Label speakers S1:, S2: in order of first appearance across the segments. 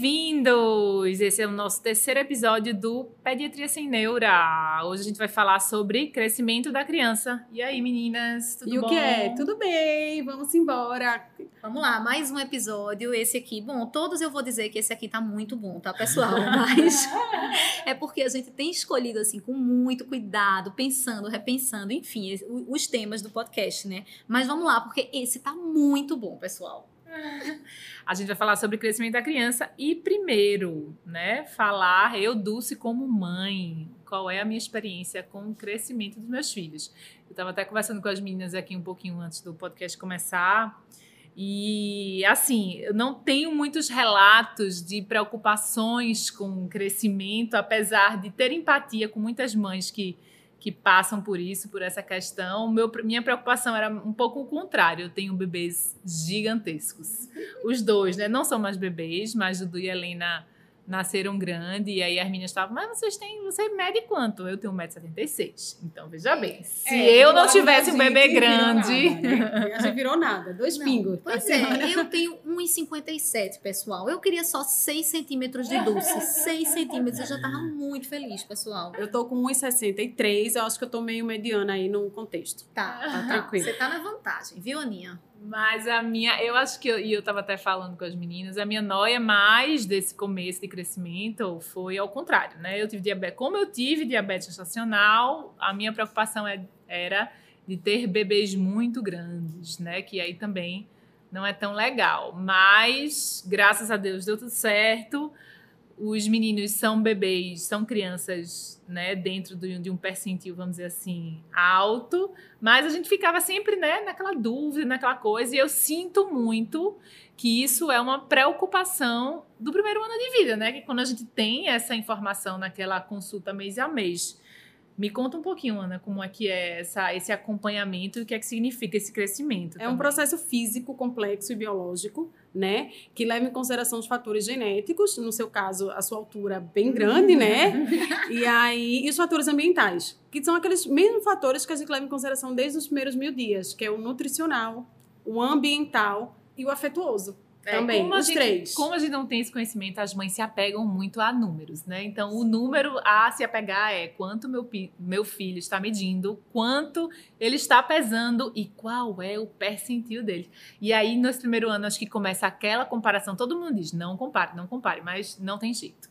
S1: Bem-vindos! Esse é o nosso terceiro episódio do Pediatria Sem Neura. Hoje a gente vai falar sobre crescimento da criança. E aí, meninas, tudo
S2: e
S1: bom?
S2: o que é? Tudo bem, vamos embora.
S3: Vamos lá, mais um episódio. Esse aqui, bom, todos eu vou dizer que esse aqui tá muito bom, tá, pessoal? Mas é porque a gente tem escolhido, assim, com muito cuidado, pensando, repensando, enfim, os temas do podcast, né? Mas vamos lá, porque esse tá muito bom, pessoal.
S1: A gente vai falar sobre crescimento da criança e primeiro, né, falar eu Dulce como mãe, qual é a minha experiência com o crescimento dos meus filhos. Eu estava até conversando com as meninas aqui um pouquinho antes do podcast começar. E assim, eu não tenho muitos relatos de preocupações com o crescimento, apesar de ter empatia com muitas mães que que passam por isso, por essa questão. Meu, minha preocupação era um pouco o contrário. Eu tenho bebês gigantescos. Os dois, né? Não são mais bebês, mas Dudu e Helena nasceram grande, e aí as meninas estavam, mas vocês têm, você mede quanto? Eu tenho 1,76m. Então, veja bem, se é, eu não tivesse um bebê grande...
S2: Nada, né? Virou nada, dois não, pingos.
S3: Pois é, eu tenho 1,57, pessoal. Eu queria só 6 centímetros de doce. 6 centímetros, eu já tava muito feliz, pessoal.
S2: Eu tô com 1,63, eu acho que eu tô meio mediana aí no contexto.
S3: Tá, tá tranquilo. Você tá na vantagem, viu, Aninha?
S1: Mas a minha, eu acho que, eu, e eu estava até falando com as meninas, a minha noia mais desse começo de crescimento foi ao contrário, né? Eu tive diabetes, como eu tive diabetes gestacional, a minha preocupação é, era de ter bebês muito grandes, né? Que aí também não é tão legal. Mas, graças a Deus, deu tudo certo os meninos são bebês, são crianças, né, dentro de um percentil, vamos dizer assim, alto, mas a gente ficava sempre, né, naquela dúvida, naquela coisa, e eu sinto muito que isso é uma preocupação do primeiro ano de vida, né, que quando a gente tem essa informação naquela consulta mês a mês, me conta um pouquinho, Ana, como é que é essa, esse acompanhamento e o que é que significa esse crescimento.
S2: É também. um processo físico complexo e biológico, né? Que leva em consideração os fatores genéticos, no seu caso, a sua altura bem grande, né? e aí, e os fatores ambientais, que são aqueles mesmos fatores que a gente leva em consideração desde os primeiros mil dias, que é o nutricional, o ambiental e o afetuoso. É, Também,
S1: como
S2: os
S1: gente,
S2: três.
S1: Como a gente não tem esse conhecimento, as mães se apegam muito a números, né? Então, o número a se apegar é quanto meu, meu filho está medindo, quanto ele está pesando e qual é o percentil dele. E aí, nesse primeiro ano, acho que começa aquela comparação. Todo mundo diz, não compare, não compare, mas não tem jeito.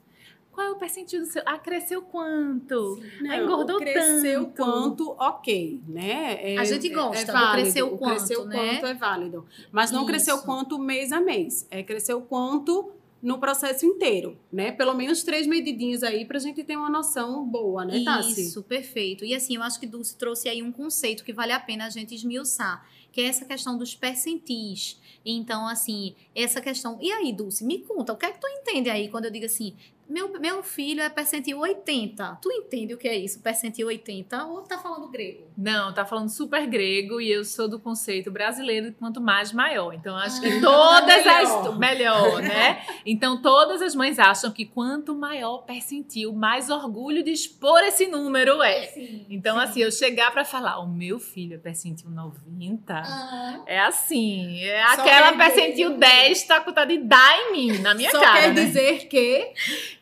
S1: Qual é o percentil do seu? Ah, cresceu quanto? Não, ah, engordou
S2: cresceu
S1: tanto.
S2: quanto, ok, né?
S3: É, a gente gosta
S2: é, é válido,
S3: cresceu quanto,
S2: cresceu
S3: né?
S2: quanto é válido. Mas não Isso. cresceu quanto mês a mês. É cresceu quanto no processo inteiro, né? Pelo menos três medidinhas aí pra gente ter uma noção boa, né, Tassi?
S3: Isso, perfeito. E assim, eu acho que Dulce trouxe aí um conceito que vale a pena a gente esmiuçar, que é essa questão dos percentis. Então, assim, essa questão. E aí, Dulce, me conta, o que é que tu entende aí quando eu digo assim, meu, meu filho é percentil 80. Tu entende o que é isso, percentil 80? Ou tá falando grego?
S1: Não, tá falando super grego e eu sou do conceito brasileiro quanto mais maior. Então acho que ah, todas melhor. as melhor, né? Então todas as mães acham que quanto maior percentil, mais orgulho de expor esse número é. Sim, então sim. assim, eu chegar para falar, o meu filho é percentil 90, ah. é assim, é aquela percentil 10 tá com de dar em mim, na minha
S2: Só
S1: cara.
S2: Só quer
S1: né?
S2: dizer que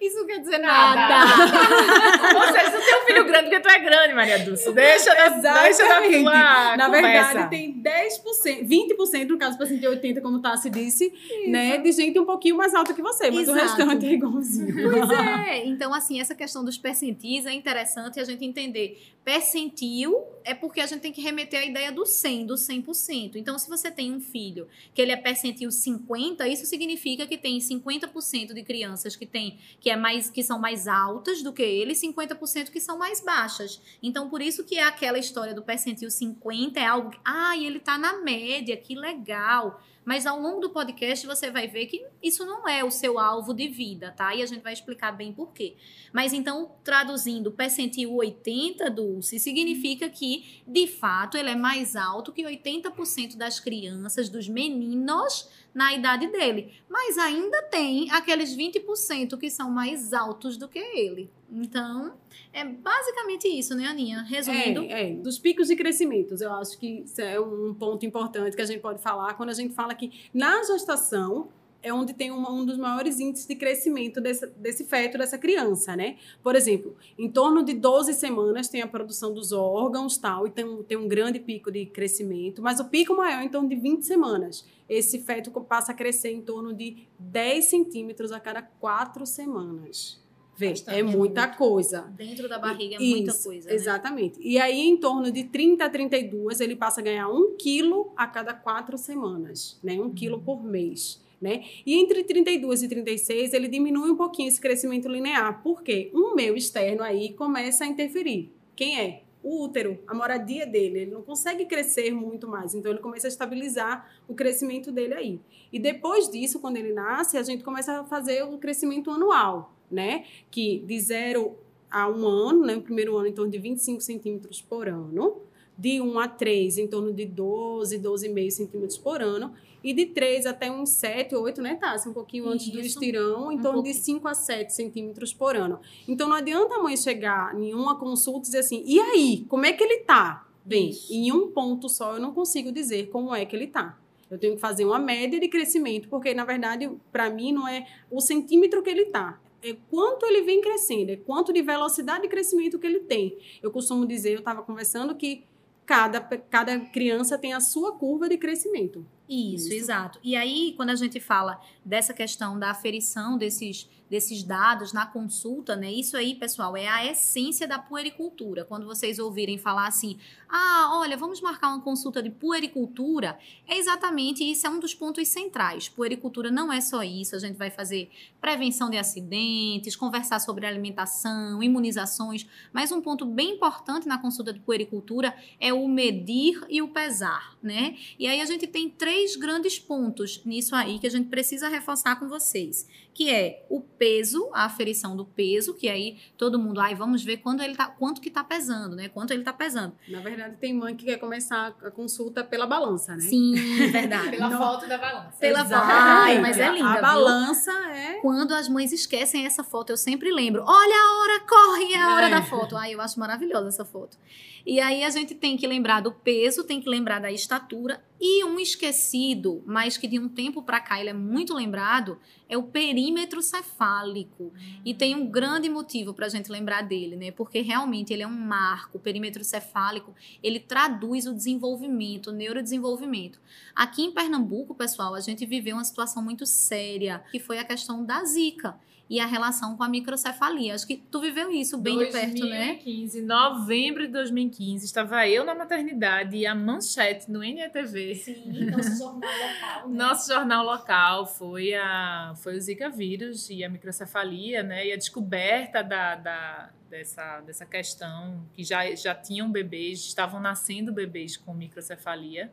S3: isso quer dizer nada.
S1: nada. Ou seja, tu tem um filho grande porque tu é grande, Maria Dulce. Deixa, deixa na tua
S2: Na verdade, tem 10%, 20% no caso paciente de 80, como Tassi disse, Isso. né? De gente um pouquinho mais alta que você, mas Exato. o restante é igualzinho.
S3: Pois é. Então, assim, essa questão dos percentis é interessante a gente entender. Percentil é porque a gente tem que remeter à ideia do 100, do 100%. Então, se você tem um filho que ele é percentil 50, isso significa que tem 50% de crianças que tem que é é mais que são mais altas do que ele, e 50% que são mais baixas. Então, por isso que é aquela história do percentil 50 é algo que, ah, ele tá na média, que legal. Mas ao longo do podcast você vai ver que isso não é o seu alvo de vida, tá? E a gente vai explicar bem por quê. Mas então, traduzindo, percentil 80, Dulce, significa que, de fato, ele é mais alto que 80% das crianças, dos meninos na idade dele. Mas ainda tem aqueles 20% que são mais altos do que ele. Então, é basicamente isso, né, Aninha? Resumindo.
S2: É, é, dos picos de crescimentos. Eu acho que isso é um ponto importante que a gente pode falar quando a gente fala que na gestação é onde tem uma, um dos maiores índices de crescimento desse, desse feto, dessa criança, né? Por exemplo, em torno de 12 semanas tem a produção dos órgãos tal, e tem, tem um grande pico de crescimento, mas o pico maior é de 20 semanas. Esse feto passa a crescer em torno de 10 centímetros a cada 4 semanas. Vê, é muita é coisa.
S3: Dentro da barriga é Isso, muita coisa. Né?
S2: Exatamente. E aí, em torno de 30 a 32, ele passa a ganhar um quilo a cada quatro semanas, né? Um uhum. quilo por mês. Né? E entre 32 e 36, ele diminui um pouquinho esse crescimento linear. Por quê? Um meio externo aí começa a interferir. Quem é? O útero, a moradia dele. Ele não consegue crescer muito mais. Então, ele começa a estabilizar o crescimento dele aí. E depois disso, quando ele nasce, a gente começa a fazer o crescimento anual, né? Que de zero a um ano, né? O primeiro ano, em torno de 25 centímetros por ano. De 1 a 3, em torno de 12, 12,5 centímetros por ano e de 3 até uns 7, 8, né, Tássia? Um pouquinho antes Isso. do estirão, em um torno pouquinho. de 5 a 7 centímetros por ano. Então não adianta a mãe chegar em uma consulta e dizer assim, e aí, como é que ele tá? Bem, Isso. em um ponto só eu não consigo dizer como é que ele tá. Eu tenho que fazer uma média de crescimento, porque na verdade, para mim, não é o centímetro que ele tá, é quanto ele vem crescendo, é quanto de velocidade de crescimento que ele tem. Eu costumo dizer, eu estava conversando que cada, cada criança tem a sua curva de crescimento.
S3: Isso, Isso, exato. E aí, quando a gente fala dessa questão da aferição desses desses dados na consulta, né? Isso aí, pessoal, é a essência da puericultura. Quando vocês ouvirem falar assim, ah, olha, vamos marcar uma consulta de puericultura, é exatamente isso, é um dos pontos centrais. Puericultura não é só isso, a gente vai fazer prevenção de acidentes, conversar sobre alimentação, imunizações, mas um ponto bem importante na consulta de puericultura é o medir e o pesar, né? E aí a gente tem três grandes pontos. Nisso aí que a gente precisa reforçar com vocês, que é o peso, a aferição do peso, que aí todo mundo, ai, vamos ver quando ele tá, quanto que tá pesando, né? Quanto ele tá pesando.
S2: Na verdade, tem mãe que quer começar a consulta pela balança, né?
S3: Sim, verdade.
S1: pela Não. foto da balança.
S3: Pela foto. Ai, mas é linda.
S2: A balança é.
S3: Quando as mães esquecem essa foto, eu sempre lembro. Olha a hora, corre é a hora é. da foto. Ai, eu acho maravilhosa essa foto. E aí a gente tem que lembrar do peso, tem que lembrar da estatura e um esquecido, mas que de um tempo para cá ele é muito lembrado, é o perímetro cefálico. E tem um grande motivo para a gente lembrar dele, né? Porque realmente ele é um marco. O perímetro cefálico, ele traduz o desenvolvimento, o neurodesenvolvimento. Aqui em Pernambuco, pessoal, a gente viveu uma situação muito séria, que foi a questão da zika e a relação com a microcefalia. Acho que tu viveu isso bem 2015, de perto, né?
S1: 2015, novembro de 2015, estava eu na maternidade e a manchete no NETV.
S3: Sim, nosso jornal local. Né?
S1: Nosso jornal local foi, a, foi o Zika vírus e a microcefalia, né? E a descoberta da, da, dessa, dessa questão, que já, já tinham bebês, estavam nascendo bebês com microcefalia.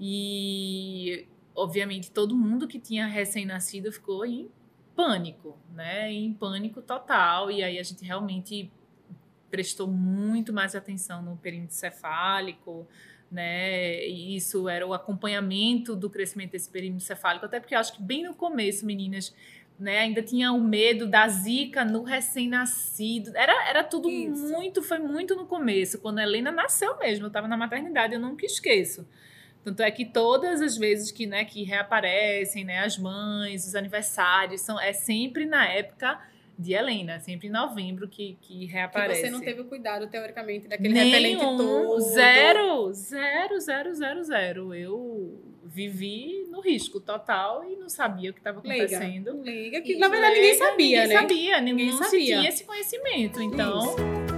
S1: E, obviamente, todo mundo que tinha recém-nascido ficou em pânico, né? Em pânico total. E aí a gente realmente prestou muito mais atenção no perímetro cefálico, né? E isso era o acompanhamento do crescimento desse perímetro cefálico, até porque eu acho que bem no começo, meninas, né, ainda tinha o medo da zika no recém-nascido. Era, era tudo isso. muito, foi muito no começo, quando a Helena nasceu mesmo, eu estava na maternidade, eu nunca esqueço. Tanto é que todas as vezes que, né, que reaparecem, né, as mães, os aniversários, são, é sempre na época de Helena, sempre em novembro que, que reaparece.
S2: Que você não teve o cuidado, teoricamente, daquele Nenhum, repelente todo.
S1: Zero, zero, zero, zero, zero. Eu vivi no risco total e não sabia o que estava acontecendo.
S2: Liga, liga que na verdade ninguém sabia,
S1: ninguém
S2: né?
S1: Sabia, ninguém, ninguém sabia, ninguém tinha esse conhecimento. Então... Isso.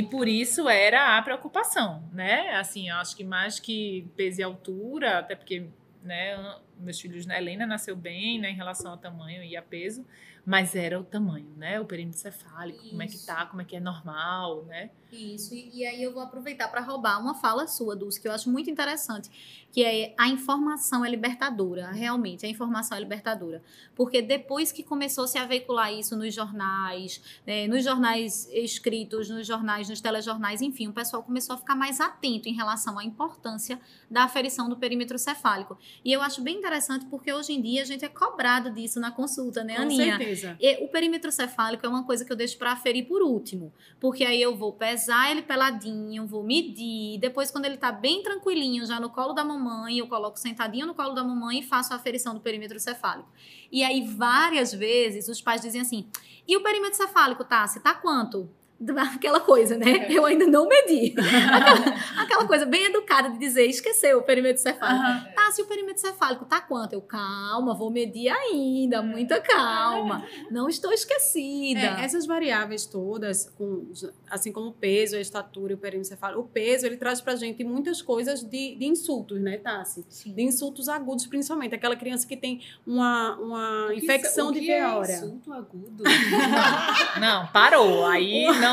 S1: E por isso era a preocupação, né? Assim, eu acho que mais que peso e altura, até porque, né, meus filhos, né, Helena nasceu bem, né, em relação ao tamanho e a peso, mas era o tamanho, né? O perímetro cefálico, como é que tá, como é que é normal, né?
S3: Isso, e, e aí eu vou aproveitar para roubar uma fala sua, Dulce, que eu acho muito interessante, que é a informação é libertadora, realmente, a informação é libertadora. Porque depois que começou -se a veicular isso nos jornais, né, nos jornais escritos, nos jornais, nos telejornais, enfim, o pessoal começou a ficar mais atento em relação à importância da aferição do perímetro cefálico. E eu acho bem interessante porque hoje em dia a gente é cobrado disso na consulta, né,
S2: Com
S3: Aninha?
S2: certeza.
S3: E o perímetro cefálico é uma coisa que eu deixo para aferir por último, porque aí eu vou pesar ele peladinho, vou medir, depois quando ele tá bem tranquilinho, já no colo da mamãe, eu coloco sentadinho no colo da mamãe e faço a aferição do perímetro cefálico. E aí várias vezes os pais dizem assim: "E o perímetro cefálico, tá? Se tá quanto?" aquela coisa, né? Eu ainda não medi. Aquela, aquela coisa bem educada de dizer, esqueceu o perímetro cefálico.
S1: Aham.
S3: Tá, se o perímetro cefálico tá quanto? Eu, calma, vou medir ainda, muita calma. Não estou esquecida.
S2: É, essas variáveis todas, com, assim como o peso, a estatura e o perímetro cefálico, o peso ele traz pra gente muitas coisas de, de insultos, né, Tassi?
S3: Sim.
S2: De insultos agudos, principalmente. Aquela criança que tem uma, uma
S4: O que
S2: infecção
S4: isso- o
S2: de
S4: que é insulto agudo.
S1: Não, parou. Aí não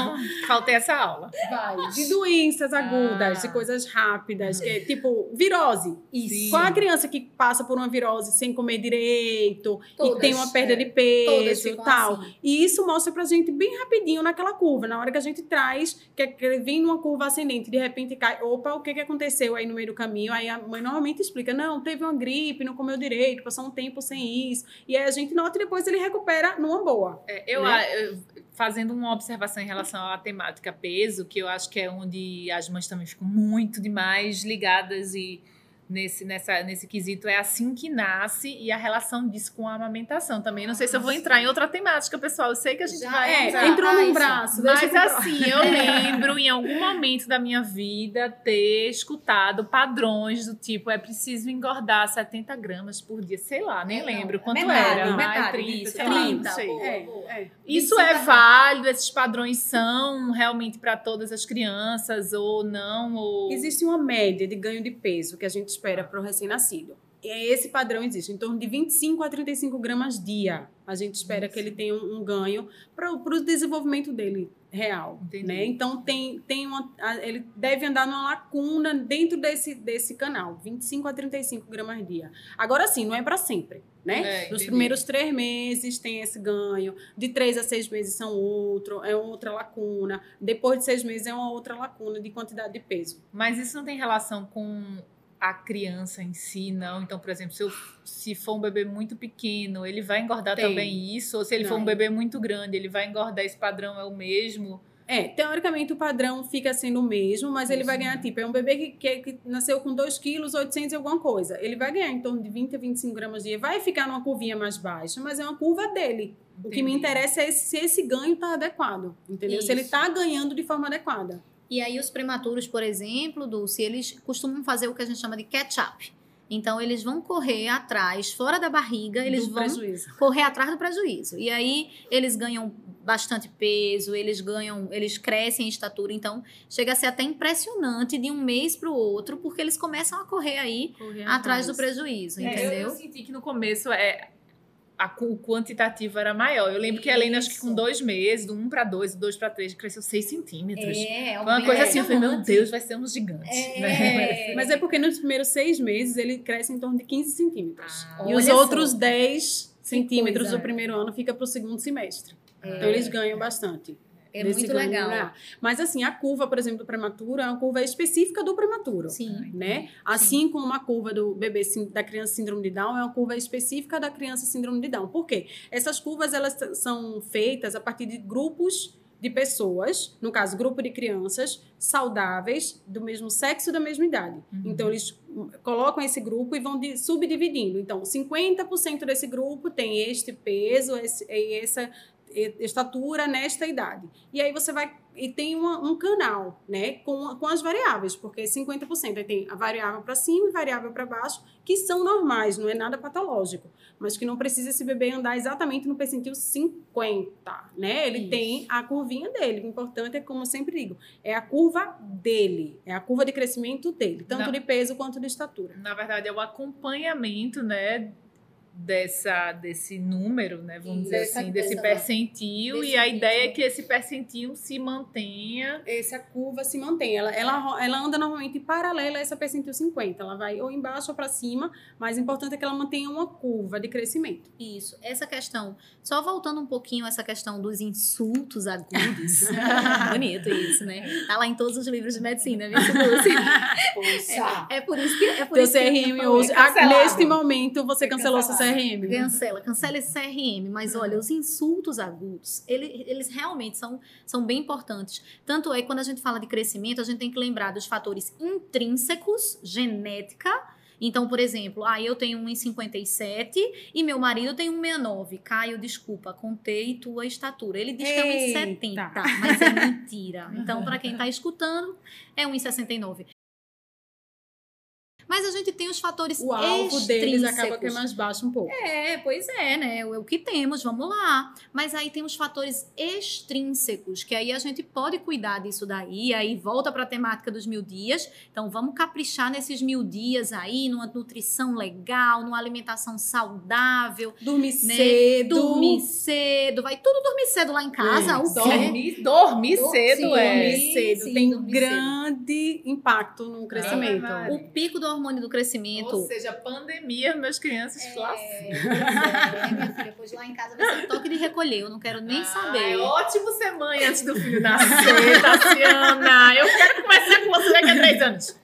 S1: faltei essa aula.
S4: Vai.
S2: De doenças agudas,
S1: Ah.
S2: de coisas rápidas, que é tipo virose.
S3: Isso.
S2: Qual a criança que passa por uma virose sem comer direito e
S3: Todas,
S2: tem uma perda
S4: é.
S2: de peso e tal?
S3: assim.
S2: E isso mostra pra gente bem rapidinho naquela curva. Na hora que a gente traz, que, é vem numa curva ascendente, de repente cai. Opa, o que, que aconteceu aí no meio do caminho? Aí a mãe normalmente explica: não, teve uma gripe, não comeu direito, passou um tempo sem isso. E aí a gente nota e depois ele recupera numa boa.
S1: É, eu,
S2: Né?
S1: eu- fazendo uma observação em relação à temática peso, que eu acho que é onde as mães também ficam muito demais ligadas e nesse, nessa, nesse quesito é assim que nasce e a relação disso com a amamentação também. Não sei se eu vou entrar em outra temática, pessoal. Eu sei que a gente
S3: Já
S1: vai
S2: É,
S1: entrar.
S2: entrou
S3: Ah,
S2: num
S3: isso.
S2: braço.
S1: Mas assim, eu lembro em algum momento da minha vida ter escutado padrões do tipo é preciso engordar 70 gramas por dia, sei lá, nem
S3: É, não,
S1: lembro quanto
S3: metade,
S1: era.
S3: metade
S1: Ai, 30,
S3: disso,
S1: sei lá, não
S3: 30,
S1: sei.
S3: pô.
S2: É, é.
S1: Isso
S3: 25
S1: é
S3: a
S1: válido? Esses padrões são realmente para todas as crianças ou não? Ou...
S2: Existe uma média de ganho de peso que a gente espera para o recém-nascido. Esse padrão existe, em torno de 25 a 35 gramas dia. A gente espera que ele tenha um, um ganho para o desenvolvimento dele real.
S1: Entendi.
S2: Né? Então, tem, tem uma, ele deve andar numa lacuna dentro desse, desse canal, 25 a 35 gramas dia. Agora sim, não é para sempre. Né?
S1: É,
S2: Nos primeiros três meses tem esse ganho, de três a seis meses são outro, é outra lacuna, depois de seis meses é uma outra lacuna de quantidade de peso.
S1: Mas isso não tem relação com a criança em si, não? Então, por exemplo, se, eu- se for um bebê muito pequeno, ele vai engordar
S2: Tem.
S1: também isso? Ou se ele for um
S2: Não.
S1: bebê muito grande, ele vai engordar? Esse padrão é o mesmo?
S2: É, teoricamente o padrão fica sendo o mesmo, mas ele vai ganhar, tipo, é um bebê que, que, que nasceu com 2 quilos, 800 e alguma coisa. Ele vai ganhar em torno de 20 a 25 gramas dia. Vai ficar numa curvinha mais baixa, mas é uma curva dele. O que me
S1: Entendi.
S2: interessa é se esse ganho tá adequado, entendeu? Se ele
S3: Isso.
S2: tá ganhando de forma adequada.
S3: E aí os prematuros, por exemplo, Dulce, eles costumam fazer o que a gente chama de catch-up. Então eles vão correr atrás, fora da barriga, eles
S2: do
S3: vão
S2: prejuízo.
S3: correr atrás do prejuízo. E aí eles ganham bastante peso, eles ganham, eles crescem em estatura, então chega a ser até impressionante de um mês para o outro, porque eles começam a correr aí
S2: Correr
S3: atrás do prejuízo,
S1: É, eu-
S3: entendeu?
S1: Eu, senti que no começo é, a, o quantitativo era maior. Eu lembro que a Helena, acho que com
S3: Isso.
S1: dois meses, do um para dois, do dois para três, cresceu seis centímetros.
S3: É,
S1: Foi uma coisa assim, eu falei, meu. Deus, vai ser um gigante.
S3: É.
S1: né?
S2: Mas é porque nos primeiros seis meses ele cresce em torno de 15 centímetros.
S1: Ah.
S2: e os outros
S3: só.
S2: 10 centímetros
S3: coisa.
S2: do primeiro ano fica para o segundo semestre. Então eles ganham bastante.
S3: É
S2: desse
S3: muito legal.
S2: Mas assim, a curva, por exemplo, do prematuro é uma curva específica do prematuro.
S3: Sim.
S2: Né? Assim como a curva do bebê sim- da criança síndrome de Down é uma curva específica da criança síndrome de Down. Por quê? Essas curvas elas são feitas a partir de grupos de pessoas, no caso, grupo de crianças saudáveis do mesmo sexo e da mesma idade.
S1: Uhum.
S2: Então eles hum, colocam esse grupo e vão de- subdividindo. Então, 50% desse grupo tem este peso, esse, e essa estatura nesta idade. E aí você vai e tem uma, um canal, né, com, com as variáveis, porque 50% aí tem a variável para cima e variável para baixo, que são normais, não é nada patológico, mas que não precisa esse bebê andar exatamente no percentil 50, né? Ele Isso. tem a curvinha dele. O importante é, como eu sempre digo, é a curva dele, é a curva de crescimento dele, tanto na, de peso quanto de estatura.
S1: Na verdade, é o acompanhamento, né, dessa desse número, né, vamos dizer assim, desse percentil desse e a ideia é que esse percentil se mantenha,
S2: essa curva se mantém. Ela, ela, ela anda normalmente paralela a essa percentil 50, ela vai ou embaixo ou para cima, mas o importante é que ela mantenha uma curva de crescimento.
S3: Isso. Essa questão, só voltando um pouquinho essa questão dos insultos agudos. Bonito isso, né? Tá lá em todos os livros de medicina, viu,
S2: Poxa.
S3: É, é por isso que é por
S2: Teu
S3: isso
S2: CRM
S3: que
S2: hoje, neste momento você é cancelou seu CRM CRM.
S3: Cancela, cancela esse CRM. Mas olha, os insultos agudos, eles, eles realmente são, são bem importantes. Tanto é que quando a gente fala de crescimento, a gente tem que lembrar dos fatores intrínsecos, genética. Então, por exemplo, ah, eu tenho 1,57 e meu marido tem 1,69. Caio, desculpa, contei tua estatura. Ele diz Eita. que é 1,70, mas é mentira. Então, para quem está escutando, é 1,69. Mas a gente tem os fatores
S2: O alvo deles acaba que é mais baixo um pouco.
S3: É, pois é, né? O, o que temos, vamos lá. Mas aí tem os fatores extrínsecos, que aí a gente pode cuidar disso daí. Aí volta para a temática dos mil dias. Então vamos caprichar nesses mil dias aí, numa nutrição legal, numa alimentação saudável.
S2: Dormir né? cedo.
S3: Dormir cedo. Vai tudo dormir cedo lá em casa. É.
S1: O dormir, dormir cedo, sim, é.
S2: Dormir cedo. Sim, tem dormir grande cedo. impacto no crescimento.
S3: o pico do hormônio do crescimento. Ou
S1: seja, pandemia, meus crianças
S3: é, é, minha filha, pois lá em casa vai ser toque de recolher, eu não quero nem ah, saber.
S1: É ótimo ser mãe antes do filho nascer, Tassiana. Eu quero começar com você daqui a três anos.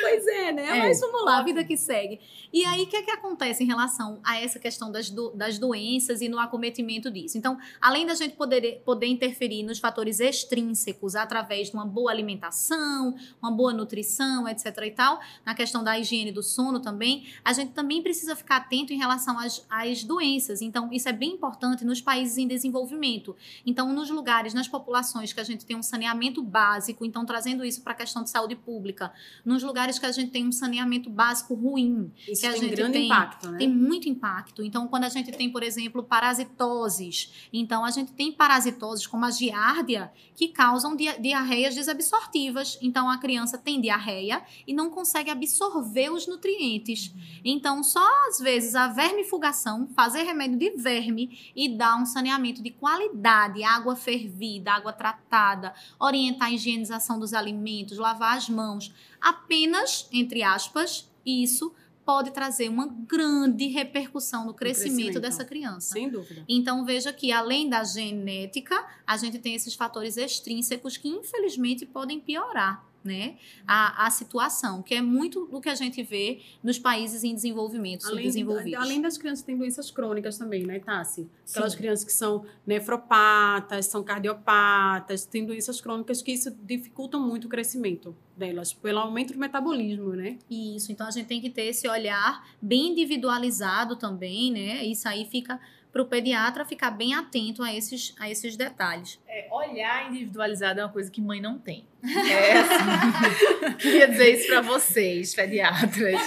S3: pois é, né? É, Mas vamos lá, a vida que segue. E aí, o que é que acontece em relação a essa questão das, do, das doenças e no acometimento disso? Então, além da gente poder, poder interferir nos fatores extrínsecos através de uma boa alimentação, uma boa nutrição, etc e tal, na questão da higiene do sono também, a gente também precisa ficar atento em relação às, às doenças. Então, isso é bem importante nos países em desenvolvimento. Então, nos lugares, nas populações que a gente tem um saneamento básico, então trazendo isso para a questão de saúde pública, nos lugares que a gente tem um saneamento básico ruim,
S2: isso
S3: que a
S2: tem
S3: gente
S2: grande
S3: tem,
S2: impacto, né?
S3: tem muito impacto. Então, quando a gente tem, por exemplo, parasitoses, então a gente tem parasitoses como a giardia que causam diarreias desabsortivas. Então, a criança tem diarreia e não consegue absorver os nutrientes. Então, só às vezes a vermifugação, fazer remédio de verme e dar um saneamento de qualidade, água fervida, água tratada, orientar a higienização dos alimentos, lavar as mãos, apenas, entre aspas, isso pode trazer uma grande repercussão no crescimento, crescimento, dessa criança.
S2: Sem dúvida.
S3: Então veja que além da genética, a gente tem esses fatores extrínsecos que infelizmente podem piorar né, a, a situação, que é muito do que a gente vê nos países em desenvolvimento, além, subdesenvolvidos.
S2: Além das crianças que têm doenças crônicas também, né, Tassi? Aquelas Sim. crianças que são nefropatas, são cardiopatas, têm doenças crônicas que isso dificulta muito o crescimento delas, pelo aumento do metabolismo, né?
S3: Isso, então a gente tem que ter esse olhar bem individualizado também, né? Isso aí fica para o pediatra ficar bem atento a esses, a esses detalhes.
S1: É, olhar individualizado é uma coisa que mãe não tem. É assim. Queria dizer isso para vocês, pediatras,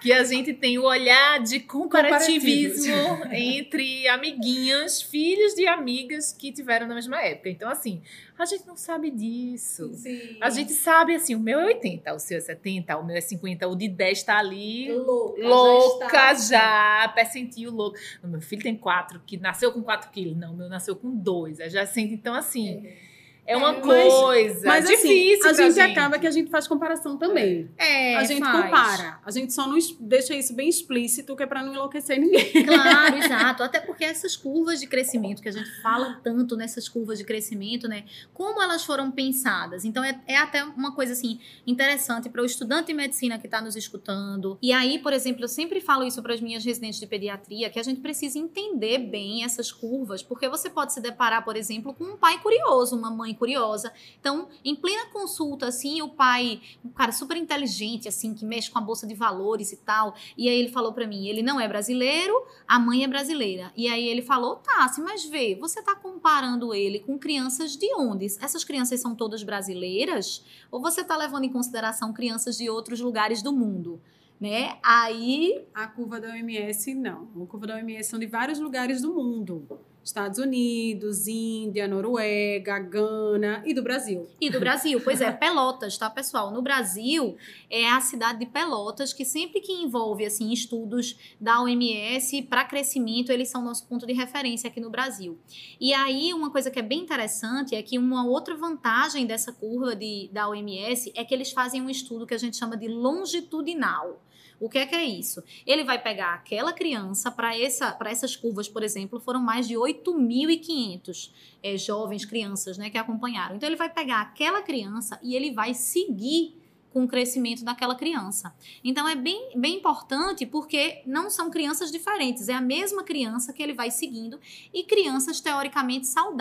S1: que a gente tem o olhar de comparativismo entre amiguinhas, filhos de amigas que tiveram na mesma época. Então, assim, a gente não sabe disso.
S3: Sim.
S1: A gente sabe, assim, o meu é 80, o seu é 70, o meu é 50, o de 10 está ali.
S3: Louca,
S1: louca já, já percentil louco. O meu filho tem 4, que nasceu com 4 quilos. Não, o meu nasceu com 2. Já sente, então, assim. É é uma é, coisa mas, mas, assim, difícil.
S2: Assim, a gente,
S1: gente,
S2: acaba que a gente faz comparação também.
S3: É,
S2: a gente
S3: faz.
S2: compara. A gente só não deixa isso bem explícito, que é para não enlouquecer ninguém.
S3: Claro, exato. Até porque essas curvas de crescimento, que a gente fala tanto nessas curvas de crescimento, né? Como elas foram pensadas. Então, é, é até uma coisa, assim, interessante para o estudante de medicina que está nos escutando. E aí, por exemplo, eu sempre falo isso para as minhas residentes de pediatria, que a gente precisa entender bem essas curvas, porque você pode se deparar, por exemplo, com um pai curioso, uma mãe curiosa. Então, em plena consulta, assim, o pai, um cara super inteligente, assim, que mexe com a bolsa de valores e tal, e aí ele falou para mim, ele não é brasileiro, a mãe é brasileira. E aí ele falou, tá, assim, mas vê, você tá comparando ele com crianças de onde? Essas crianças são todas brasileiras? Ou você tá levando em consideração crianças de outros lugares do mundo? Né? Aí.
S2: A curva da OMS, não. A curva da OMS são de vários lugares do mundo. Estados Unidos, Índia, Noruega, Gana e do Brasil.
S3: E do Brasil, pois é, Pelotas, tá, pessoal? No Brasil, é a cidade de Pelotas, que sempre que envolve, assim, estudos da OMS para crescimento, eles são nosso ponto de referência aqui no Brasil. E aí, uma coisa que é bem interessante é que uma outra vantagem dessa curva de, da OMS é que eles fazem um estudo que a gente chama de longitudinal. O que é que é isso? Ele vai pegar aquela criança, para essa, essas curvas, por exemplo, foram mais de 8.500 é, jovens, crianças, né, que acompanharam. Então, ele vai pegar aquela criança e ele vai seguir com o crescimento daquela criança. Então é bem, bem importante porque não são crianças diferentes, é a mesma criança que ele vai seguindo e crianças teoricamente saudáveis.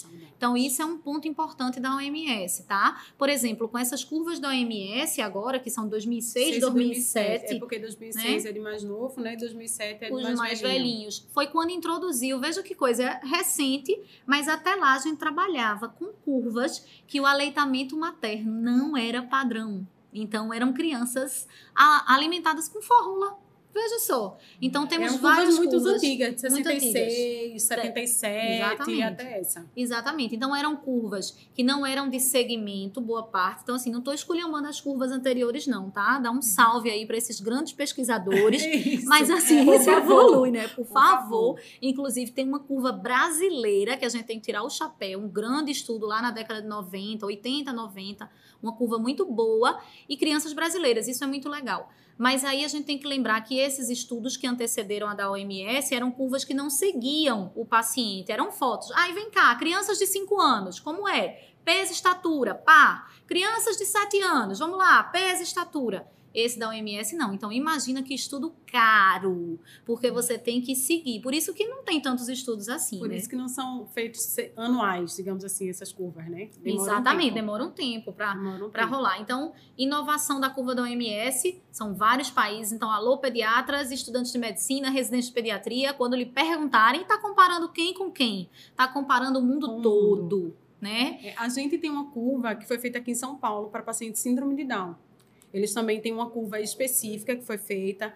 S3: saudáveis. Então isso é um ponto importante da OMS, tá? Por exemplo, com essas curvas da OMS agora, que são 2006, 2007. 2007.
S2: É porque 2006 né? é de mais novo, né? 2007 é de Os mais, mais
S3: velhinhos. Foi quando introduziu, veja que coisa recente, mas até lá a gente trabalhava com curvas que o aleitamento materno não era padrão. Então, eram crianças alimentadas com fórmula. Veja só. Então temos
S2: Eram
S3: várias
S2: curvas muito antigas, de 66, 77 Exatamente. até essa.
S3: Exatamente. Então eram curvas que não eram de segmento, boa parte. Então assim, não estou escolhendo as curvas anteriores não, tá? Dá um salve aí para esses grandes pesquisadores. Isso. Mas assim, Por isso evolui, né? Por, Por favor. favor. Inclusive tem uma curva brasileira que a gente tem que tirar o chapéu, um grande estudo lá na década de 90, 80, 90, uma curva muito boa e crianças brasileiras. Isso é muito legal. Mas aí a gente tem que lembrar que esses estudos que antecederam a da OMS eram curvas que não seguiam o paciente, eram fotos. Aí vem cá, crianças de 5 anos, como é? Peso, estatura, pá. Crianças de 7 anos, vamos lá, peso, estatura. Esse da OMS não. Então imagina que estudo caro, porque você tem que seguir. Por isso que não tem tantos estudos assim,
S2: Por
S3: né?
S2: isso que não são feitos anuais, digamos assim, essas curvas, né?
S3: Demora Exatamente, um demora um tempo para um rolar. Então, inovação da curva da OMS, são vários países. Então, alô pediatras, estudantes de medicina, residentes de pediatria, quando lhe perguntarem, está comparando quem com quem? Está comparando o mundo o todo. Mundo. Né?
S2: É, a gente tem uma curva que foi feita aqui em São Paulo para pacientes síndrome de Down. Eles também têm uma curva específica que foi feita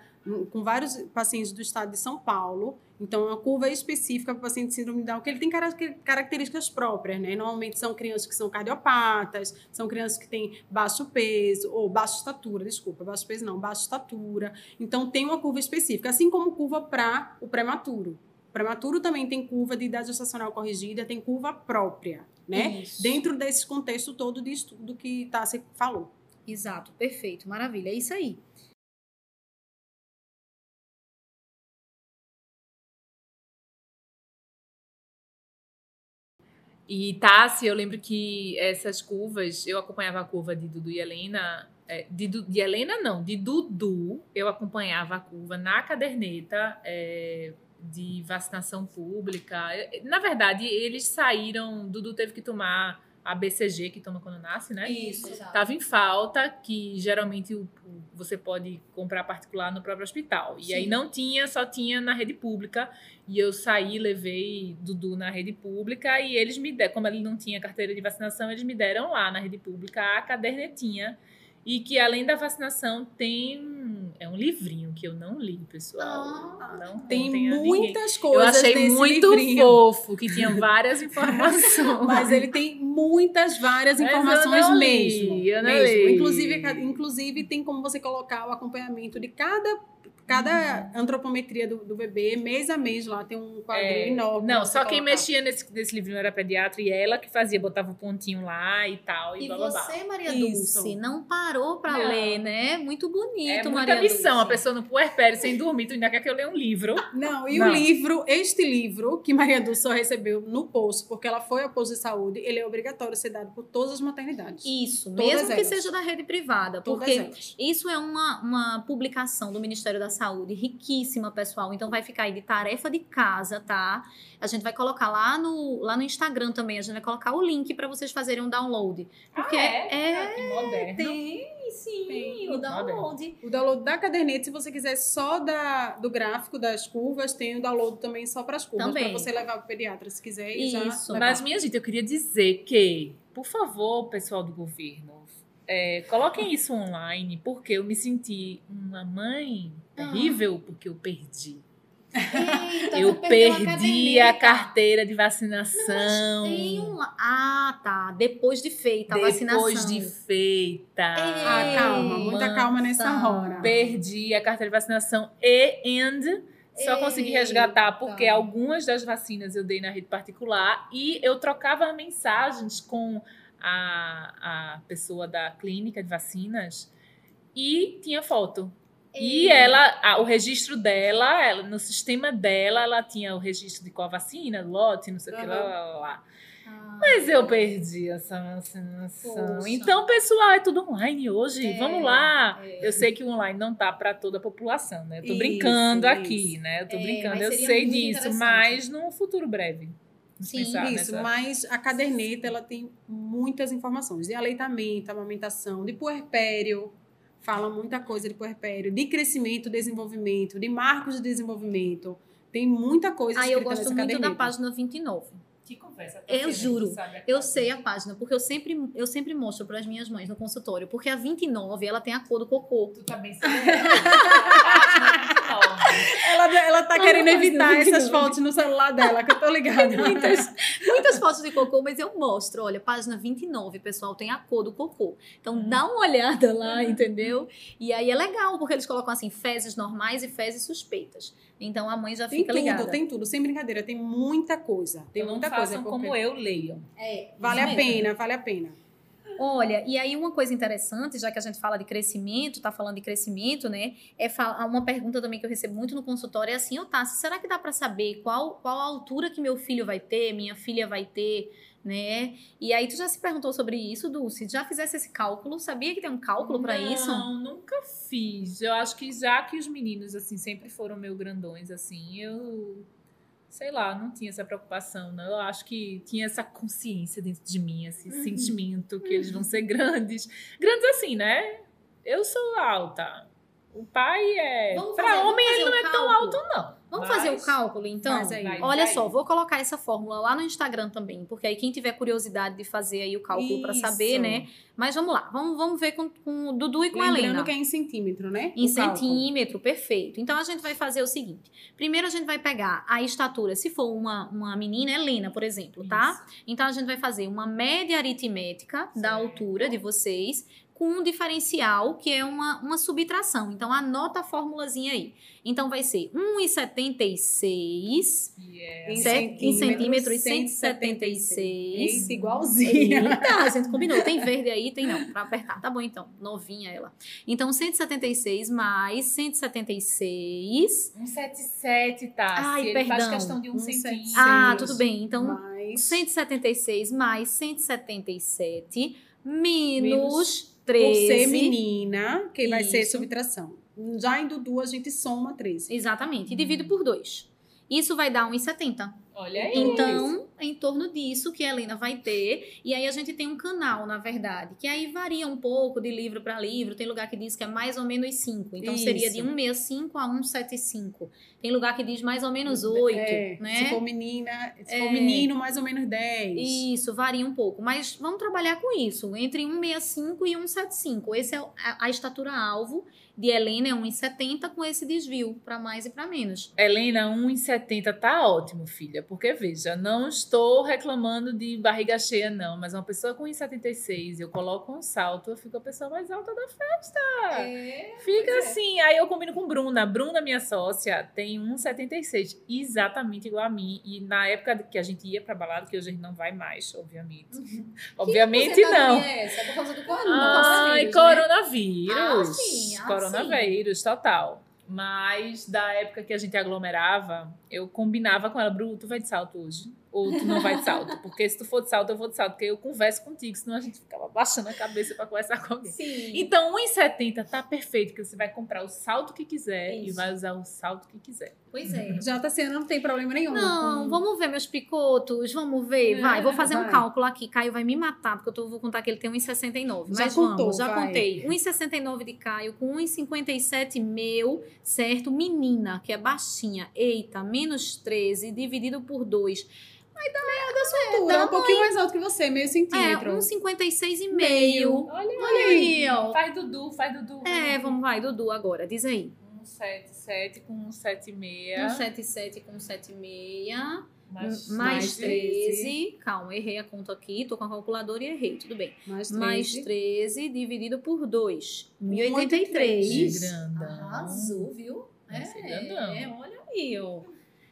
S2: com vários pacientes do estado de São Paulo. Então, é uma curva específica para o paciente de síndrome de Down, que ele tem características próprias, né? Normalmente são crianças que são cardiopatas, são crianças que têm baixo peso, ou baixa estatura, desculpa, baixo peso não, baixa estatura. Então, tem uma curva específica, assim como curva para o prematuro. O prematuro também tem curva de idade gestacional corrigida, tem curva própria, né? Isso. Dentro desse contexto todo de estudo que Tassi falou.
S3: Exato, perfeito, maravilha, é isso aí.
S1: E Tassi, eu lembro que essas curvas, eu acompanhava a curva de Dudu e Helena. É, de, de Helena, não, de Dudu, eu acompanhava a curva na caderneta é, de vacinação pública. Na verdade, eles saíram, Dudu teve que tomar a BCG que toma quando nasce, né?
S3: Isso.
S1: Estava em falta, que geralmente o, o, você pode comprar particular no próprio hospital. E Sim. aí não tinha, só tinha na rede pública. E eu saí, levei Dudu na rede pública e eles me deram, como ele não tinha carteira de vacinação, eles me deram lá na rede pública a cadernetinha e que além da vacinação tem é um livrinho que eu não li, pessoal.
S2: Ah, não tem muitas coisas.
S1: Eu achei muito
S2: livrinho.
S1: fofo, que tinha várias informações.
S2: Mas ele tem muitas várias informações
S1: eu
S2: não
S1: mesmo.
S2: Li,
S1: eu não mesmo. Li.
S2: Inclusive, inclusive tem como você colocar o acompanhamento de cada cada antropometria do, do, bebê, mês a mês lá, tem um quadrinho é, enorme.
S1: Não, só quem colocar. mexia nesse, nesse livrinho era pediatra e ela que fazia, botava o um pontinho lá e tal. E,
S3: e
S1: blá,
S3: você, blá. Maria Dulce, não parou para ler, né? Muito bonito, é Maria
S1: demissão,
S3: Dulce.
S1: a pessoa no puerpério sem dormir, tu ainda quer que eu leia um livro.
S2: Não, e
S1: Não.
S2: o livro, este livro, que Maria Dulce só recebeu no posto, porque ela foi ao posto de saúde, ele é obrigatório ser dado por todas as maternidades.
S3: Isso,
S2: Todas
S3: mesmo que
S2: elas.
S3: seja da rede privada,
S2: Todas
S3: porque
S2: elas.
S3: Isso é uma, uma publicação do Ministério da Saúde, riquíssima, pessoal. Então vai ficar aí de tarefa de casa, tá? A gente vai colocar lá no, lá no Instagram também, a gente vai colocar o link para vocês fazerem um download. Porque
S1: Ah,
S3: é,
S1: Ah, que moderno.
S3: tem, sim,
S2: Tem.
S3: o download.
S2: O download da caderneta, se você quiser só da, do gráfico das curvas, tem o download também só para as curvas, para você levar para o pediatra, se quiser. e já
S3: Isso.
S2: levar.
S1: Mas, minha gente, eu queria dizer que, por favor, pessoal do governo, é, coloquem isso online, porque eu me senti uma mãe terrível porque eu perdi.
S3: Eita,
S1: eu perdi a carteira de vacinação.
S3: Tem um... Ah, tá. Depois de feita a vacinação.
S1: Depois de feita.
S2: Ah, calma, muita calma nessa hora.
S1: Perdi a carteira de vacinação e and só consegui resgatar porque
S3: Eita.
S1: algumas das vacinas eu dei na rede particular e eu trocava mensagens com a, a pessoa da clínica de vacinas e tinha foto. E
S3: Eita.
S1: ela, a- o registro dela, ela, no sistema dela, ela tinha o registro de qual vacina, lote, não sei o que, lá, lá, lá.
S3: Ah,
S1: Mas eu perdi essa vacinação.
S3: Poxa.
S1: Então, pessoal, é tudo online hoje.
S3: É,
S1: Vamos lá.
S3: é.
S1: Eu sei que o online não tá para toda a população, né? Eu tô
S2: Isso,
S1: brincando aqui,
S2: isso.
S1: né? Eu tô
S3: É,
S1: brincando, eu sei disso, mas num futuro breve.
S3: Sim,
S1: pensar
S2: Isso,
S1: nessa-
S2: mas a caderneta ela tem muitas informações de aleitamento, amamentação, de puerpério, fala muita coisa de puerpério, de crescimento, desenvolvimento, de marcos de desenvolvimento. Tem muita coisa
S3: Ah, eu gosto muito
S2: caderneta.
S3: da página 29.
S1: Que conversa.
S3: Eu juro, Eu
S1: Eu
S3: sei a página, porque eu sempre, eu sempre mostro para as minhas mães no consultório, porque a 29, ela tem a cor do cocô.
S1: Tu tá bem.
S2: Ela, ela tá
S3: Não,
S2: querendo evitar
S3: não,
S2: essas
S3: não.
S2: fotos no celular dela, que eu tô ligada.
S3: muitas, muitas fotos de cocô, mas eu mostro. Olha, página 29, pessoal, tem a cor do cocô. Então dá uma olhada lá, entendeu? E aí é legal, porque eles colocam assim, fezes normais e fezes suspeitas. Então a mãe já
S2: Tem
S3: fica
S2: tudo,
S3: ligada.
S2: tem tudo, sem brincadeira, tem muita coisa. Tem
S1: Então
S2: muita.
S1: Façam como eu, leiam.
S3: É,
S2: Vale a
S3: mesmo.
S2: pena, vale a pena.
S3: Olha, e aí uma coisa interessante, já que a gente fala de crescimento, tá falando de crescimento, né? É uma pergunta também que eu recebo muito no consultório é assim, ô Tassi, será que dá pra saber qual, qual a altura que meu filho vai ter, minha filha vai ter, né? E aí tu já se perguntou sobre isso, Dulce? Já fizesse esse cálculo? Sabia que tem um cálculo pra isso?
S1: Não, nunca fiz. Eu acho que já que os meninos, assim, sempre foram meio grandões, assim, eu... Sei lá, não tinha essa preocupação, não. Eu acho que tinha essa consciência dentro de mim, esse
S3: Uhum.
S1: sentimento que eles vão ser grandes. Grandes assim, né? Eu sou alta. O pai é...
S3: Vamos
S1: homem ele não é tão alto, não.
S3: Vamos
S1: Mas-
S3: fazer o cálculo, então?
S2: Aí.
S1: Vai,
S3: Olha
S1: vai.
S3: só, vou colocar essa fórmula lá no Instagram também, porque aí quem tiver curiosidade de fazer aí o cálculo pra
S2: Isso.
S3: saber, né? Mas vamos lá, vamos, vamos ver com, com o Dudu e com a
S2: Lembrando
S3: Helena.
S2: que é em centímetro, né?
S3: Em
S2: O cálculo.
S3: centímetro, perfeito. Então a gente vai fazer o seguinte: primeiro a gente vai pegar a estatura, se for uma, uma menina, Helena, por exemplo, tá? Então a gente vai fazer uma média aritmética da
S1: Certo.
S3: altura de vocês com um diferencial que é uma, uma subtração. Então anota a formulazinha aí. Então vai ser 1,76
S1: Yeah.
S2: Em
S3: Certo? Em centímetros,
S2: 176.
S3: 176.
S2: Eita, igualzinha.
S3: Eita, a gente combinou. Tem verde aí? Tem não. Pra apertar. Tá bom, então. Novinha ela. Então, 176 mais 176.
S1: 177, tá?
S3: Ai,
S1: Ele faz
S3: perdão.
S1: questão de um
S2: 177.
S1: centímetro.
S3: Ah, tudo bem. Então,
S2: Mais
S3: 176 mais 177 menos,
S2: Menos
S3: 13.
S2: por ser menina, que vai ser subtração. Já em Dudu, a gente soma 13.
S3: Exatamente. E divido por 2. Isso vai dar 1,70.
S1: Olha aí.
S3: Então, em torno disso que a Helena vai ter. E aí a gente tem um canal, na verdade, que aí varia um pouco de livro para livro. Tem lugar que diz que é mais ou menos 5. Então seria de
S2: Isso.
S3: 165 a 175. Tem lugar que diz mais ou menos 8,
S2: É,
S3: né?
S2: Se for menina, se
S3: É.
S2: for menino, mais ou menos 10.
S3: Isso, varia um pouco. Mas vamos trabalhar com isso, entre 165 e 175. Esse é a, a estatura alvo de Helena, é 1,70 com esse desvio para mais e para menos.
S1: Helena, 1,70 tá ótimo, filha. porque veja, não estou reclamando de barriga cheia, não, mas uma pessoa com 1,76, eu coloco um salto, eu fico a pessoa mais alta da festa.
S3: É,
S1: Fica
S3: é.
S1: assim, aí eu combino com Bruna. Bruna, minha sócia, tem 1,76, exatamente igual a mim. E na época que a gente ia pra balada, que hoje a gente não vai mais, obviamente. Obviamente
S3: Que
S1: não.
S3: É, essa? é por causa do corona,
S1: Ai,
S3: coronavírus, né?
S1: coronavírus.
S3: Ah, sim, ah,
S1: coronavírus, total. Mas da época que a gente aglomerava, eu combinava com ela, Bru, tu vai de salto hoje? Ou tu não vai de salto? Porque se tu for de salto, eu vou de salto. Porque eu converso contigo, senão a gente ficava baixando a cabeça pra conversar com alguém.
S3: Sim.
S1: Então, 1,70 tá perfeito, que você vai comprar o salto que quiser e
S3: Isso.
S1: vai usar o salto que quiser.
S3: Pois é.
S2: Já tá sendo, não tem problema nenhum.
S3: Não,
S2: com-
S3: vamos ver meus picotos, vamos ver.
S2: É,
S3: Vai, vou fazer um
S2: vai.
S3: cálculo aqui. Caio vai me matar, porque eu tô- vou contar que ele tem 1,69.
S2: Já
S3: Mas
S2: contou,
S3: vamos, já
S2: vai.
S3: contei. 1,69 de Caio com 1,57 meu, certo? Menina, que é baixinha. Eita, menos 13 dividido por 2.
S2: Altura, é um pouquinho mais alto que você, meio
S3: É,
S2: centímetro.
S3: 1,56 e
S2: Meio.
S3: meio.
S1: Olha,
S3: Olha aí, ó.
S1: Faz Dudu, faz Dudu.
S3: É, vamos, vai, Dudu, agora. Diz aí.
S1: 177 com 176.
S3: 177 com 76.
S1: Mais,
S3: Mais
S2: 13.
S3: 13. Calma, errei a conta aqui. Tô com a calculadora e errei. Tudo bem.
S2: Mais
S3: Mais
S2: 13.
S3: 13 dividido por 2.
S2: 1083.
S3: 1083.
S1: grandão.
S3: Arrasou, viu?
S1: Grandão.
S3: É, olha aí, ó.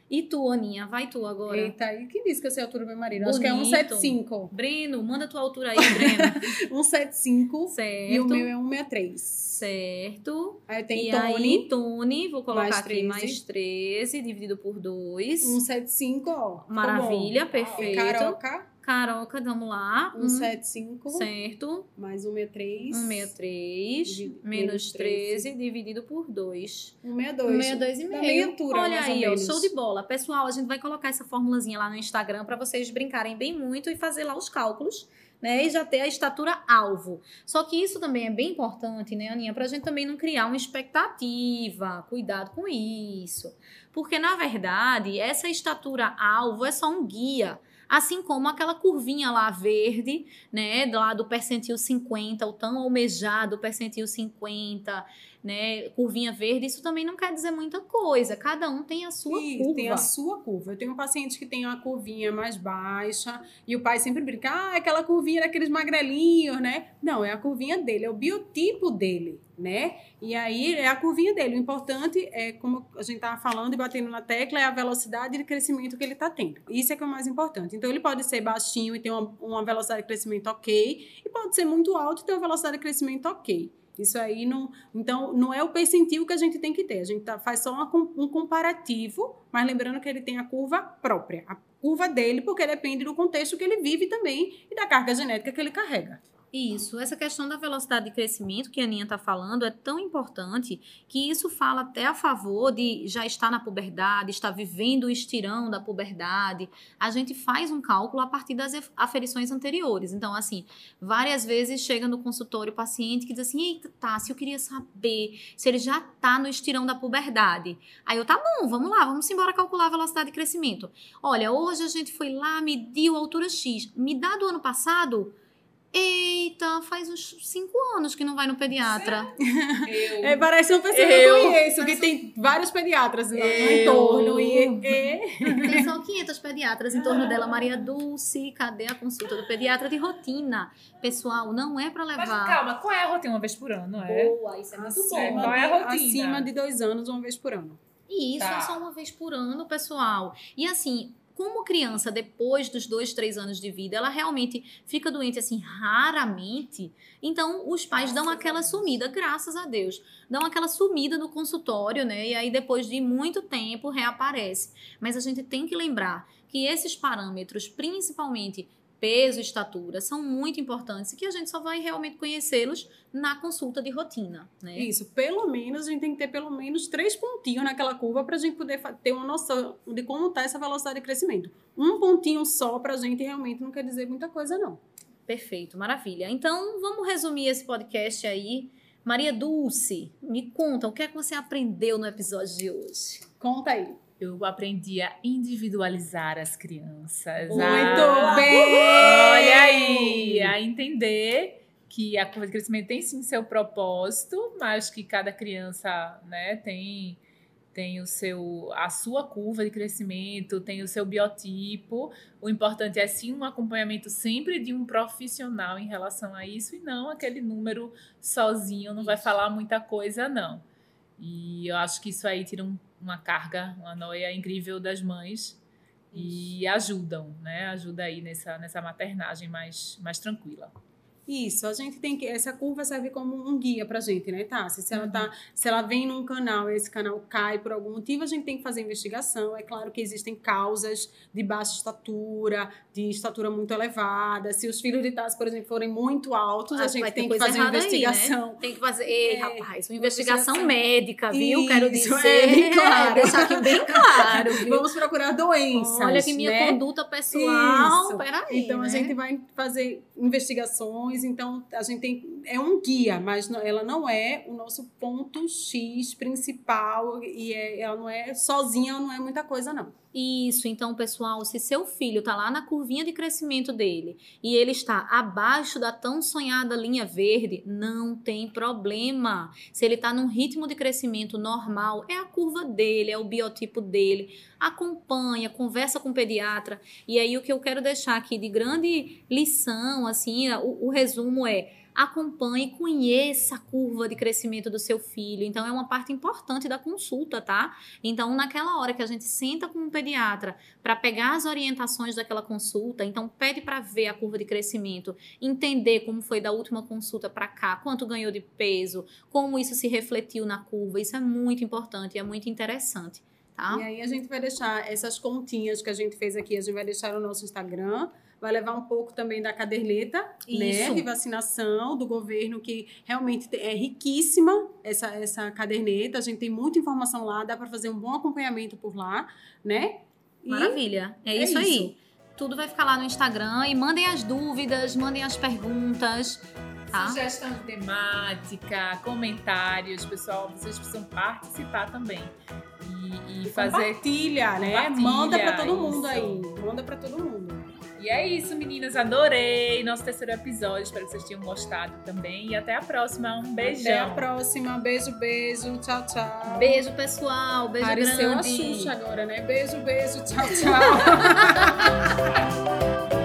S3: E tu, Aninha? Vai tu agora.
S2: Eita, e quem disse que eu sei a altura do meu marido? Acho que é
S3: Bonito.
S2: 175.
S3: Breno, manda tua altura aí, Breno.
S2: 175
S3: certo.
S2: e o meu é 163.
S3: Certo.
S2: Aí tem
S3: e
S2: Tony,
S3: aí, Tony, vou colocar
S2: mais
S3: aqui
S2: 13.
S3: mais 13, dividido por 2.
S2: 175, ó.
S3: Maravilha, perfeito.
S2: E Caroca,
S3: Caroca, vamos lá. Um,
S2: 175
S3: certo.
S2: mais 163.
S3: 163
S2: Divi-
S3: menos
S2: menos
S3: 13 dividido por 2.
S2: 162.
S3: 62 e meio.
S2: meia altura,
S3: Olha aí, ó, show de bola. Pessoal, a gente vai colocar essa formulazinha lá no Instagram para vocês brincarem bem muito e fazer lá os cálculos, né? E já ter a estatura alvo. Só que isso também é bem importante, né, Aninha? Pra gente também não criar uma expectativa. Cuidado com isso. Porque, na verdade, essa estatura alvo é só um guia. Assim como aquela curvinha lá verde, né? Lá do percentil 50, o tão almejado percentil 50, né? Curvinha verde, isso também não quer dizer muita coisa. Cada um tem a sua
S2: Isso,
S3: curva.
S2: tem a sua curva. Eu tenho um paciente que tem uma curvinha mais baixa e o pai sempre brinca, ah, aquela curvinha daqueles magrelinhos, né? Não, é a curvinha dele, é o biotipo dele, né? E aí é a curvinha dele. O importante é, como a gente tava falando e batendo na tecla, é a velocidade de crescimento que ele tá tendo. Isso é que é o mais importante. Então ele pode ser baixinho e ter uma, uma velocidade de crescimento ok, e pode ser muito alto e ter uma velocidade de crescimento ok. Isso aí não. Então, não é o percentil que a gente tem que ter. A gente tá- faz só uma um comparativo, mas lembrando que ele tem a curva própria. A curva dele, porque depende do contexto que ele vive também e da carga genética que ele carrega.
S3: Isso, essa questão da velocidade de crescimento que a Aninha está falando é tão importante que isso fala até a favor de já estar na puberdade, estar vivendo o estirão da puberdade. A gente faz um cálculo a partir das aferições anteriores. Então, assim, várias vezes chega no consultório o paciente que diz assim: Eita, Tassi, eu queria saber se ele já está no estirão da puberdade. Aí eu, tá bom, vamos lá, vamos embora calcular a velocidade de crescimento. Olha, hoje a gente foi lá, mediu a altura X. Me dá do ano passado? Eita, faz uns cinco anos que não vai no pediatra.
S1: Eu,
S2: É, parece uma pessoa que
S1: Eu-
S2: eu conheço, que tem vários pediatras
S1: Eu-
S2: entorno. E, e-
S3: Tem só 500 pediatras em torno dela. Maria Dulce, cadê a consulta do pediatra de rotina? Pessoal, não é pra
S1: Mas
S3: levar.
S1: calma, qual é a rotina? Uma vez por ano, é?
S3: Boa, isso é muito
S2: acima,
S3: bom.
S1: Qual é a rotina?
S2: acima de dois anos, uma vez por ano.
S3: E isso
S1: Tá.
S3: é só uma vez por ano, pessoal. E assim, como criança, depois dos dois, três anos de vida, ela realmente fica doente assim raramente. Então, os pais dão aquela sumida, graças a Deus. Dão aquela sumida no consultório, né? E aí, depois de muito tempo, reaparece. Mas a gente tem que lembrar que esses parâmetros, principalmente peso estatura, são muito importantes e que a gente só vai realmente conhecê-los na consulta de rotina, né?
S2: Isso, pelo menos a gente tem que ter pelo menos três pontinhos naquela curva para a gente poder ter uma noção de como está essa velocidade de crescimento. Um pontinho só para a gente realmente não quer dizer muita coisa, não.
S3: Perfeito, maravilha. Então, vamos resumir esse podcast aí. Maria Dulce, me conta o que é que você aprendeu no episódio de hoje.
S2: Conta aí.
S1: Eu aprendi a individualizar as crianças.
S2: Muito
S1: a-
S2: bem!
S1: Olha aí! A entender que a curva de crescimento tem sim seu propósito, mas que cada criança né, tem, tem o seu a sua curva de crescimento, tem o seu biotipo. O importante é sim um acompanhamento sempre de um profissional em relação a isso e não aquele número sozinho, não vai falar muita coisa não. E eu acho que isso aí tira um, uma carga, uma noia incrível das mães e ajudam, né? Ajuda aí nessa nessa maternagem mais mais tranquila.
S2: Isso, a gente tem que. Essa curva serve como um guia pra gente, né, tá? Se ela tá. Se ela vem num canal e esse canal cai por algum motivo, a gente tem que fazer investigação. É claro que existem causas de baixa estatura, de estatura muito elevada. Se os filhos de Tassi, por exemplo, forem muito altos,
S3: Ah,
S2: a gente tem que fazer
S3: errada aí, né?
S2: investigação.
S3: Tem que fazer, ei,
S2: É,
S3: rapaz, uma investigação
S2: investigação.
S3: médica, viu? Quero
S2: Isso,
S3: dizer,
S2: é, bem claro.
S3: deixar aqui bem claro, viu?
S2: Vamos procurar doenças.
S3: Olha que minha
S2: né?
S3: conduta pessoal,
S2: Isso.
S3: peraí,
S2: Então a
S3: né?
S2: gente vai fazer investigações, então a gente tem é um guia, mas não- ela não é o nosso ponto X principal e é- ela não é sozinha, ela não é muita coisa não.
S3: Isso, então, pessoal, se seu filho tá lá na curvinha de crescimento dele e ele está abaixo da tão sonhada linha verde, não tem problema. Se ele tá num ritmo de crescimento normal, é a curva dele, é o biotipo dele. Acompanha, conversa com o pediatra. E aí o que eu quero deixar aqui de grande lição, assim, o, o resumo é acompanhe, conheça a curva de crescimento do seu filho. Então, é uma parte importante da consulta, tá? Então, naquela hora que a gente senta com um pediatra para pegar as orientações daquela consulta, então pede para ver a curva de crescimento, entender como foi da última consulta para cá, quanto ganhou de peso, como isso se refletiu na curva. Isso é muito importante, é muito interessante, tá?
S2: E aí a gente vai deixar essas continhas que a gente fez aqui, a gente vai deixar no nosso Instagram. Vai levar um pouco também da caderneta, né,
S3: Isso.
S2: de vacinação do governo, que realmente é riquíssima essa, essa caderneta. A gente tem muita informação lá, dá para fazer um bom acompanhamento por lá, né? E
S3: Maravilha. É,
S2: é
S3: isso, aí.
S2: isso.
S3: Tudo vai ficar lá no Instagram e mandem as dúvidas, mandem as perguntas, tá?
S1: Sugestão de temática, comentários, pessoal, vocês precisam participar também. E, e fazer.
S2: Compartilha, né?
S1: Compartilha,
S2: Manda para todo mundo
S1: isso.
S2: aí. Manda para todo mundo.
S1: E é isso, meninas. Adorei nosso terceiro episódio. Espero que vocês tenham gostado também. E até a próxima. Um beijão.
S2: Até a próxima. Beijo, beijo. Tchau, tchau.
S3: Beijo, pessoal. Beijo
S2: Pareceu
S3: grande.
S2: Xuxa agora, né? Beijo, beijo. Tchau, tchau.